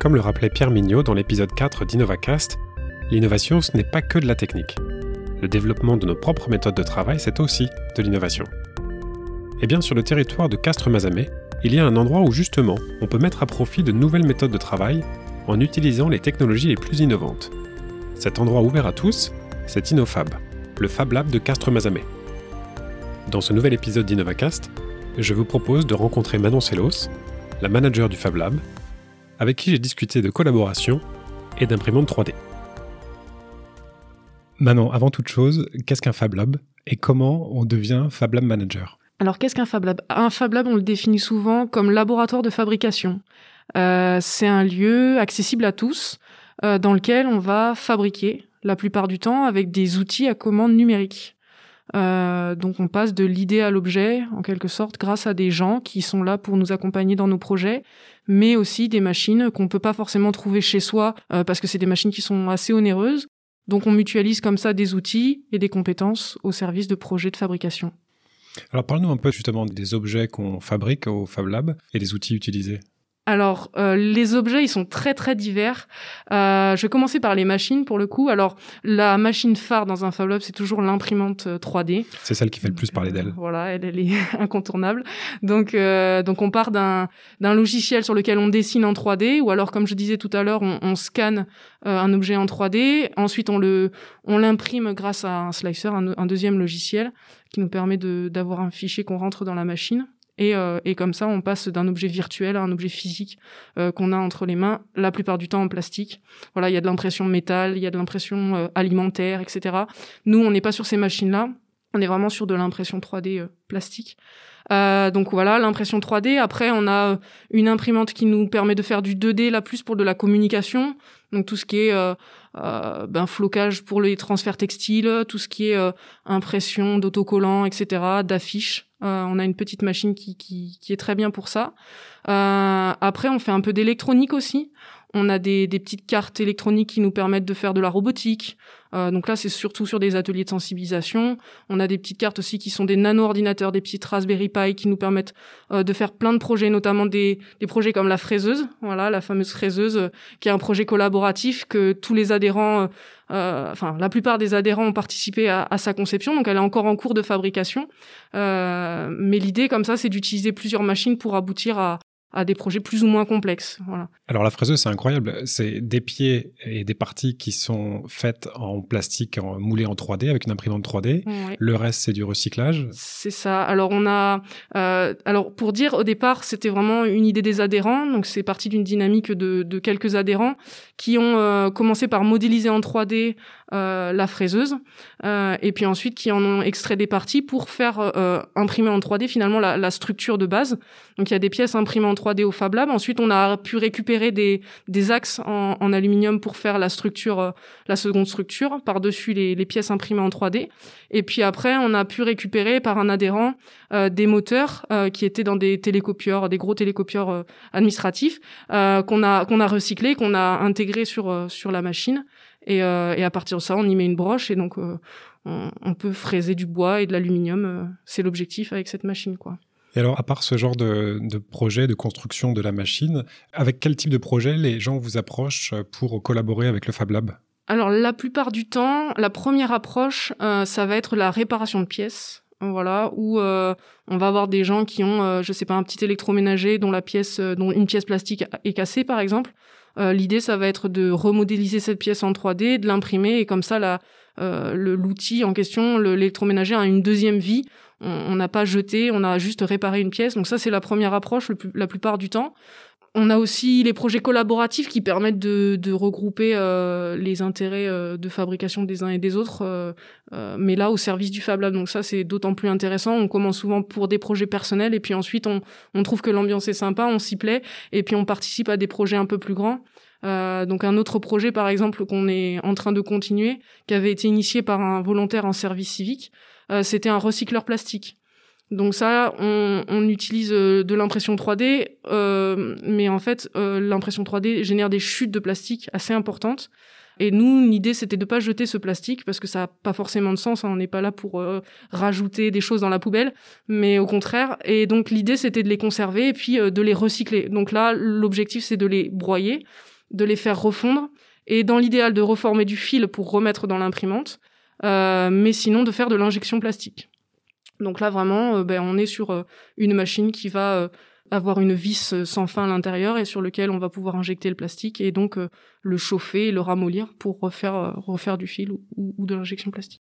Comme le rappelait Pierre Mignot dans l'épisode 4 d'InnovaCast, l'innovation ce n'est pas que de la technique. Le développement de nos propres méthodes de travail, c'est aussi de l'innovation. Et bien sur le territoire de Castres-Mazamet, il y a un endroit où justement on peut mettre à profit de nouvelles méthodes de travail en utilisant les technologies les plus innovantes. Cet endroit ouvert à tous, c'est InnoFab, le Fab Lab de Castres-Mazamet. Dans ce nouvel épisode d'InnovaCast, je vous propose de rencontrer Manon Sellos, la manager du Fab Lab, avec qui j'ai discuté de collaboration et d'imprimante 3D. Manon, avant toute chose, qu'est-ce qu'un Fab Lab et comment on devient Fab Lab Manager? Alors, qu'est-ce qu'un Fab Lab? Un Fab Lab, on le définit souvent comme laboratoire de fabrication. Euh, c'est un lieu accessible à tous euh, dans lequel on va fabriquer, la plupart du temps, avec des outils à commande numérique. Euh, donc on passe de l'idée à l'objet, en quelque sorte, grâce à des gens qui sont là pour nous accompagner dans nos projets, mais aussi des machines qu'on peut pas forcément trouver chez soi euh, parce que c'est des machines qui sont assez onéreuses. Donc on mutualise comme ça des outils et des compétences au service de projets de fabrication. Alors parle-nous un peu justement des objets qu'on fabrique au Fab Lab et des outils utilisés. Alors, euh, les objets, ils sont très très divers. Euh, je vais commencer par les machines pour le coup. Alors, la machine phare dans un Fab Lab, c'est toujours l'imprimante 3D. Euh, c'est celle qui fait le plus parler d'elle. voilà, elle, elle, est incontournable. Donc, donc on part d'un d'un logiciel sur lequel on dessine en 3D, ou alors, comme je disais tout à l'heure, on, on, scanne un objet en 3D. Ensuite, on le on l'imprime grâce à un slicer, un, un deuxième logiciel qui nous permet d'avoir un fichier qu'on rentre dans la machine. Et, euh, et, comme ça, on passe d'un objet virtuel à un objet physique euh, qu'on a entre les mains, la plupart du temps en plastique. Voilà, il y a de l'impression métal, il y a de l'impression euh, alimentaire, etc. Nous, on n'est pas sur ces machines-là. On est vraiment sur de l'impression 3D euh, plastique. Euh, donc voilà, l'impression 3D. Après, on a une imprimante qui nous permet de faire du 2D, là plus pour de la communication. Donc tout ce qui est euh, euh, ben, flocage pour les transferts textiles, tout ce qui est euh, impression d'autocollants, etc., d'affiches. Euh, on a une petite machine qui, qui, qui, est très bien pour ça. après, on fait un peu d'électronique aussi. On a des, des, petites cartes électroniques qui nous permettent de faire de la robotique. Euh, donc là, c'est surtout sur des ateliers de sensibilisation. On a des petites cartes aussi qui sont des nano-ordinateurs, des petites Raspberry Pi qui nous permettent euh, de faire plein de projets, notamment des, des, projets comme la fraiseuse, voilà, la fameuse fraiseuse, euh, qui est un projet collaboratif que tous les adhérents, euh, enfin la plupart des adhérents ont participé à, à, sa conception. Donc elle est encore en cours de fabrication. mais l'idée, comme ça, c'est d'utiliser plusieurs machines pour aboutir à, à des projets plus ou moins complexes. Voilà. Alors la fraiseuse, c'est incroyable. C'est des pieds et des parties qui sont faites en plastique en, moulé en 3D avec une imprimante 3D. Oui. Le reste, c'est du recyclage. C'est ça. Alors on a, euh, alors pour dire au départ, c'était vraiment une idée des adhérents. Donc c'est parti d'une dynamique de, de, quelques adhérents qui ont euh, commencé par modéliser en 3D euh, la fraiseuse euh, et puis ensuite qui en ont extrait des parties pour faire euh, imprimer en 3D finalement la, la, structure de base. Donc il y a des pièces imprimées en 3D au Fab Lab. Ensuite on a pu récupérer des, des axes en, en aluminium pour faire la structure, euh, la seconde structure par dessus les, les, pièces imprimées en 3D. Et puis après on a pu récupérer par un adhérent euh, des moteurs qui étaient dans des télécopieurs, des gros télécopieurs administratifs qu'on a qu'on a recyclé, qu'on a intégré sur sur la machine. Et, euh, et, à partir de ça, on y met une broche et donc euh, on, on, peut fraiser du bois et de l'aluminium. Euh, c'est l'objectif avec cette machine, quoi. Et alors, à part ce genre de, de, projet de construction de la machine, avec quel type de projet les gens vous approchent pour collaborer avec le Fab Lab? Alors, la plupart du temps, la première approche, euh, ça va être la réparation de pièces voilà où euh, on va avoir des gens qui ont euh, je sais pas un petit électroménager dont la pièce dont une pièce plastique est cassée par exemple euh, l'idée, ça va être de remodéliser cette pièce en 3D, de l'imprimer et comme ça, euh, l'outil en question, l'électroménager a une deuxième vie. On n'a pas jeté, on a juste réparé une pièce. Donc ça, c'est la première approche la plupart du temps. On a aussi les projets collaboratifs qui permettent de, de regrouper euh, les intérêts euh, de fabrication des uns et des autres, euh, euh mais là au service du Fab Lab. Donc ça c'est d'autant plus intéressant. On commence souvent pour des projets personnels et puis ensuite on, trouve que l'ambiance est sympa, on s'y plaît et puis on participe à des projets un peu plus grands. Euh, donc un autre projet par exemple qu'on est en train de continuer, qui avait été initié par un volontaire en service civique, c'était un recycleur plastique. Donc ça, on, on utilise euh, de l'impression 3D, euh, mais en fait, euh, l'impression 3D génère des chutes de plastique assez importantes. Et nous, l'idée, c'était de pas jeter ce plastique parce que ça a pas forcément de sens. Hein. On n'est pas là pour euh, rajouter des choses dans la poubelle, mais au contraire. Et donc, l'idée, c'était de les conserver et puis euh, de les recycler. Donc là, l'objectif, c'est de les broyer, de les faire refondre et dans l'idéal de reformer du fil pour remettre dans l'imprimante, euh, mais sinon de faire de l'injection plastique. Donc là, vraiment, ben, on est sur une machine qui va avoir une vis euh, sans fin à l'intérieur et sur lequel on va pouvoir injecter le plastique et donc euh, le chauffer et le ramollir pour refaire, euh, refaire du fil ou, de l'injection plastique.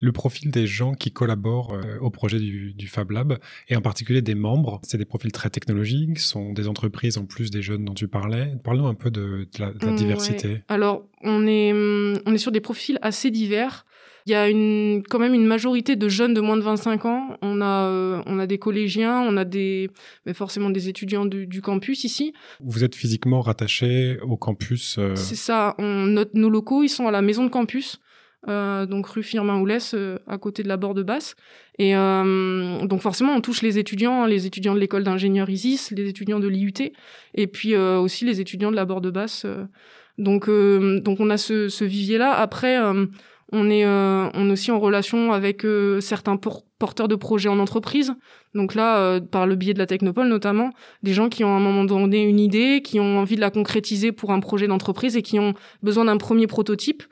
Le profil des gens qui collaborent au projet du, Fab Lab, et en particulier des membres, c'est des profils très technologiques, sont des entreprises en plus des jeunes dont tu parlais. Parle-nous un peu de, la, diversité. Alors, on est, hum, on est sur des profils assez divers. Il y a une, quand même une majorité de jeunes de moins de 25 ans. On a, euh, on a des collégiens, on a des, mais forcément des étudiants du, campus ici. Vous êtes physiquement rattaché au campus euh C'est ça. On note nos locaux, ils sont à la maison de campus. Euh, donc rue Firmin Oulès, à côté de la Borde Basse. Et donc forcément, on touche les étudiants, hein, les étudiants de l'école d'ingénieur ISIS, les étudiants de l'IUT, et puis aussi les étudiants de la Borde Basse. donc, donc on a ce, ce vivier-là. Après, on est, euh, on aussi en relation avec euh, certains porteurs de projets en entreprise. Donc là, euh, par le biais de la Technopole notamment, des gens qui ont à un moment donné une idée, qui ont envie de la concrétiser pour un projet d'entreprise et qui ont besoin d'un premier prototype,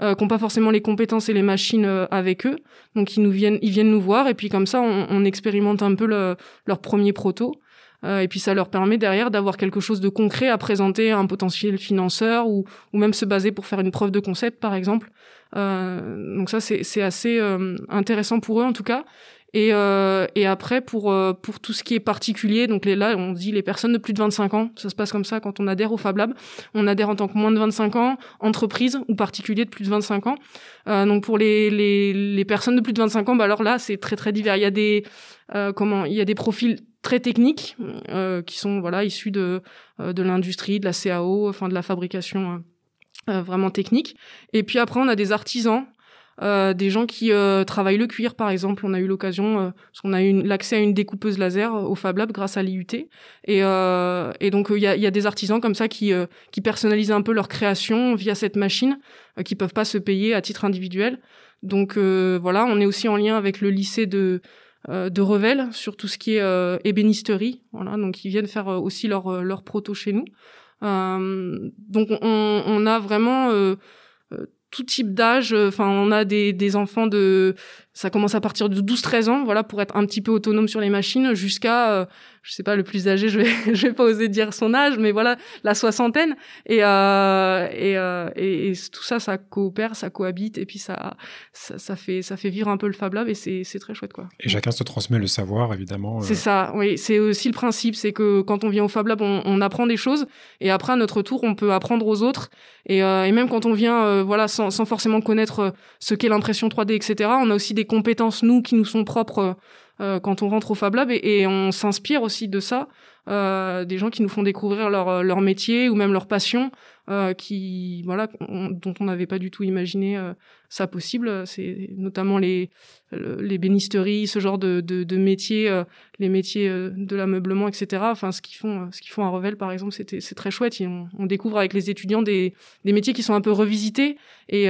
qui n'ont pas forcément les compétences et les machines avec eux. Donc ils nous viennent, ils viennent nous voir et puis comme ça, on, on expérimente un peu leur premier proto. Et puis ça leur permet derrière d'avoir quelque chose de concret à présenter à un potentiel financeur ou, ou même se baser pour faire une preuve de concept par exemple. Euh, donc ça, c'est assez euh, intéressant pour eux en tout cas. Et, euh, et après, pour, euh, pour tout ce qui est particulier, donc là, on dit les personnes de plus de 25 ans, ça se passe comme ça quand on adhère au Fab Lab. On adhère en tant que moins de 25 ans, entreprise ou particulier de plus de 25 ans. Euh, donc pour les, les, les, personnes de plus de 25 ans, bah alors là, c'est très très divers. Il y a des, euh, comment, il y a des profils très techniques qui sont voilà issus de, de l'industrie, de la CAO, enfin de la fabrication euh, vraiment technique. Et puis après, on a des artisans, euh, des gens qui euh, travaillent le cuir, par exemple. On a eu l'occasion, euh, parce qu'on a eu l'accès à une découpeuse laser au Fab Lab grâce à l'IUT. Et, et donc, il y a, y, a, des artisans comme ça qui, qui personnalisent un peu leur création via cette machine, qui peuvent pas se payer à titre individuel. Donc voilà, on est aussi en lien avec le lycée de de Revel sur tout ce qui est ébénisterie. Voilà, donc ils viennent faire aussi leur leur proto chez nous. Euh, donc on, on, a vraiment euh, euh, tout type d'âge. Enfin, on a des, des enfants de ça commence à partir de 12-13 ans, voilà, pour être un petit peu autonome sur les machines, jusqu'à, euh, je sais pas, le plus âgé, je vais, je vais pas oser dire son âge, mais voilà, la soixantaine. Et, euh, et, euh, et, tout ça, ça coopère, ça cohabite, et puis ça, ça, ça, fait, ça fait vivre un peu le Fab Lab, et c'est, c'est très chouette, quoi. Et chacun se transmet le savoir, évidemment. Euh. C'est ça, oui. C'est aussi le principe, c'est que quand on vient au Fab Lab, on, on, apprend des choses, et après, à notre tour, on peut apprendre aux autres. Et, et même quand on vient, voilà, sans, sans forcément connaître ce qu'est l'impression 3D, etc., on a aussi des compétences, nous, qui nous sont propres euh, quand on rentre au Fab Lab. Et, on s'inspire aussi de ça, euh, des gens qui nous font découvrir leur métier ou même leur passion, euh, qui voilà dont on n'avait pas du tout imaginé euh, ça possible. C'est notamment les les bénisteries ce genre de de, de métiers euh, les métiers de l'ameublement etc enfin ce qu'ils font ce qu'ils font à Revel par exemple c'était c'est très chouette. On, on, découvre avec les étudiants des des métiers qui sont un peu revisités. Et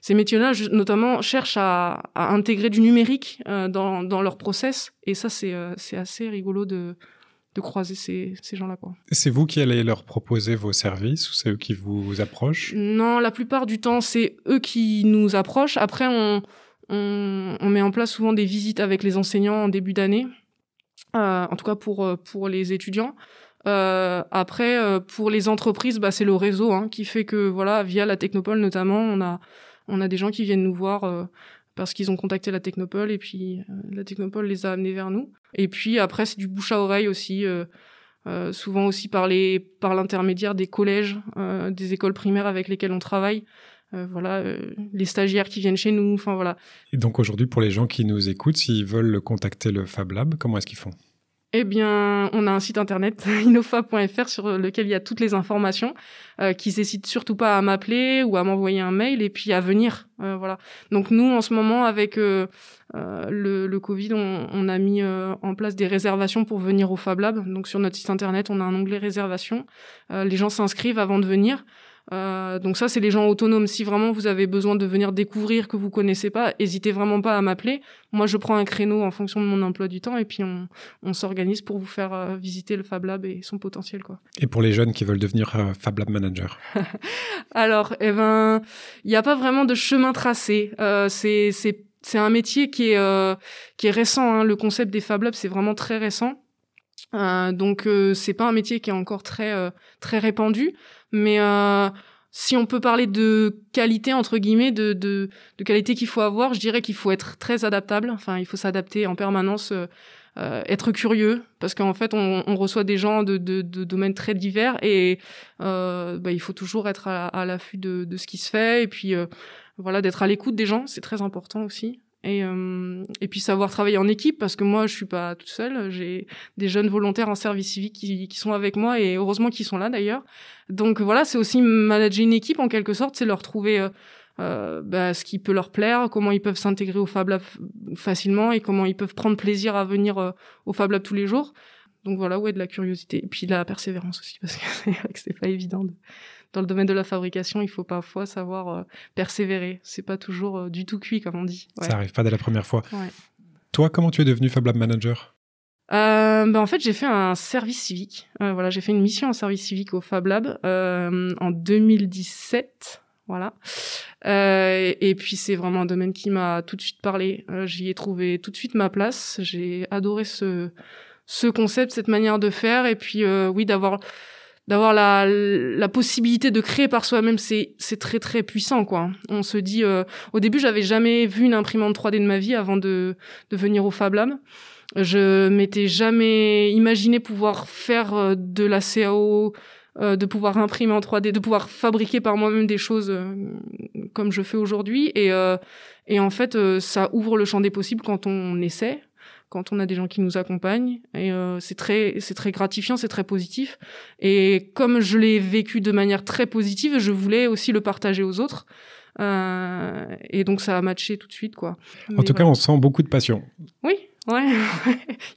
ces métiers là notamment cherchent à, à intégrer du numérique dans dans leur process. Et ça c'est c'est assez rigolo de de croiser ces, ces gens-là. C'est vous qui allez leur proposer vos services ou c'est eux qui vous approchent? Non, la plupart du temps, c'est eux qui nous approchent. Après, on, on, on, met en place souvent des visites avec les enseignants en début d'année, euh, en tout cas pour, euh, pour les étudiants. Euh, après, euh, pour les entreprises, bah, c'est le réseau hein, qui fait que, voilà, via la Technopole notamment, on a, on a des gens qui viennent nous voir parce qu'ils ont contacté la Technopole et puis euh, la Technopole les a amenés vers nous. Et puis après, c'est du bouche à oreille aussi, euh, euh, souvent aussi par les par l'intermédiaire des collèges, des écoles primaires avec lesquelles on travaille. Voilà, les stagiaires qui viennent chez nous, enfin voilà. Et donc aujourd'hui, pour les gens qui nous écoutent, s'ils veulent contacter le Fab Lab, comment est-ce qu'ils font? Eh bien, on a un site internet innofa.fr sur lequel il y a toutes les informations, euh, qui n'hésitent surtout pas à m'appeler ou à m'envoyer un mail et puis à venir. Euh, voilà. Donc nous, en ce moment, avec euh, euh le, le, Covid, on, on a mis euh, en place des réservations pour venir au Fab Lab. Donc sur notre site internet, on a un onglet réservation. les gens s'inscrivent avant de venir. Euh, donc ça, c'est les gens autonomes. Si vraiment vous avez besoin de venir découvrir que vous connaissez pas, hésitez vraiment pas à m'appeler. Moi, je prends un créneau en fonction de mon emploi du temps et puis on, on s'organise pour vous faire euh, visiter le Fab Lab et son potentiel, quoi. Et pour les jeunes qui veulent devenir euh, Fab Lab manager Alors, eh ben, il n'y a pas vraiment de chemin tracé. Euh, c'est c'est c'est un métier qui est euh, qui est récent. Hein. Le concept des Fab Labs, c'est vraiment très récent. Euh, donc euh, c'est pas un métier qui est encore très euh, très répandu, mais euh, si on peut parler de qualité entre guillemets, de de, de qualité qu'il faut avoir, je dirais qu'il faut être très adaptable. Enfin, il faut s'adapter en permanence. Euh, être curieux parce qu'en fait on, on, reçoit des gens de, de, de, domaines très divers et bah, il faut toujours être à, à l'affût de, ce qui se fait et puis voilà d'être à l'écoute des gens c'est très important aussi et, euh, et puis savoir travailler en équipe parce que moi je suis pas toute seule j'ai des jeunes volontaires en service civique qui, qui sont avec moi et heureusement qu'ils sont là d'ailleurs donc voilà c'est aussi manager une équipe en quelque sorte c'est leur trouver euh, euh, bah, ce qui peut leur plaire, comment ils peuvent s'intégrer au Fab Lab facilement et comment ils peuvent prendre plaisir à venir euh, au Fab Lab tous les jours. Donc voilà, ouais, de la curiosité et puis de la persévérance aussi parce que c'est pas évident. De... Dans le domaine de la fabrication, il faut parfois savoir euh, persévérer. C'est pas toujours euh, du tout cuit comme on dit. Ouais. Ça arrive pas dès la première fois. Ouais. Toi, comment tu es devenu Fab Lab manager? Euh, ben en fait, j'ai fait un service civique. Euh, voilà, j'ai fait une mission en service civique au Fab Lab en 2017. Voilà. Euh, et puis c'est vraiment un domaine qui m'a tout de suite parlé. Euh, J'y ai trouvé tout de suite ma place. J'ai adoré ce ce concept, cette manière de faire. Et puis euh, oui, d'avoir d'avoir la, la possibilité de créer par soi-même, c'est c'est très très puissant quoi. On se dit euh, au début, j'avais jamais vu une imprimante 3D de ma vie avant de de venir au Fab Lab. Je m'étais jamais imaginé pouvoir faire euh, de la CAO euh, de pouvoir imprimer en 3D, de pouvoir fabriquer par moi-même des choses euh, comme je fais aujourd'hui. Et, et en fait, ça ouvre le champ des possibles quand on essaie, quand on a des gens qui nous accompagnent. Et euh, c'est très, c'est très gratifiant, c'est très positif. Et comme je l'ai vécu de manière très positive, je voulais aussi le partager aux autres. Euh, et donc ça a matché tout de suite, quoi. En tout voilà. cas, on sent beaucoup de passion. Oui, Ouais,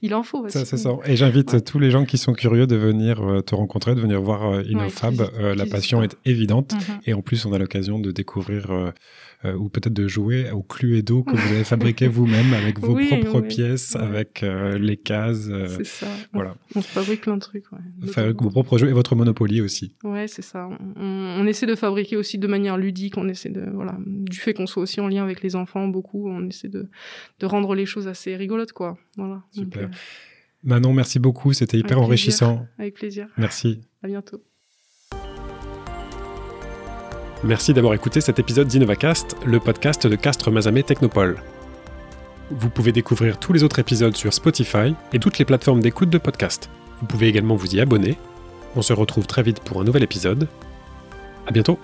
il en faut. Aussi. Ça, c'est ça. Et j'invite ouais. tous les gens qui sont curieux de venir euh, te rencontrer, de venir voir euh, InnoFab. Ouais, euh, la passion est évidente. Mm -hmm. Et en plus, on a l'occasion de découvrir ou peut-être de jouer au Cluedo que vous avez fabriqué vous-même avec vos oui, propres oui. pièces, ouais. avec les cases. C'est ça. Voilà. On, on fabrique plein de trucs. Fabrique vos propres jeux et votre Monopoly aussi. Ouais, c'est ça. On, on, essaie de fabriquer aussi de manière ludique. On essaie de voilà, du fait qu'on soit aussi en lien avec les enfants beaucoup, on essaie de de rendre les choses assez rigolotes quoi. Voilà. Super. Donc, Manon, merci beaucoup. C'était hyper avec enrichissant. Plaisir. Avec plaisir. Merci. À bientôt. Merci d'avoir écouté cet épisode d'InnovaCast, le podcast de Castres Mazamet Technopole. Vous pouvez découvrir tous les autres épisodes sur Spotify et toutes les plateformes d'écoute de podcast. Vous pouvez également vous y abonner. On se retrouve très vite pour un nouvel épisode. À bientôt!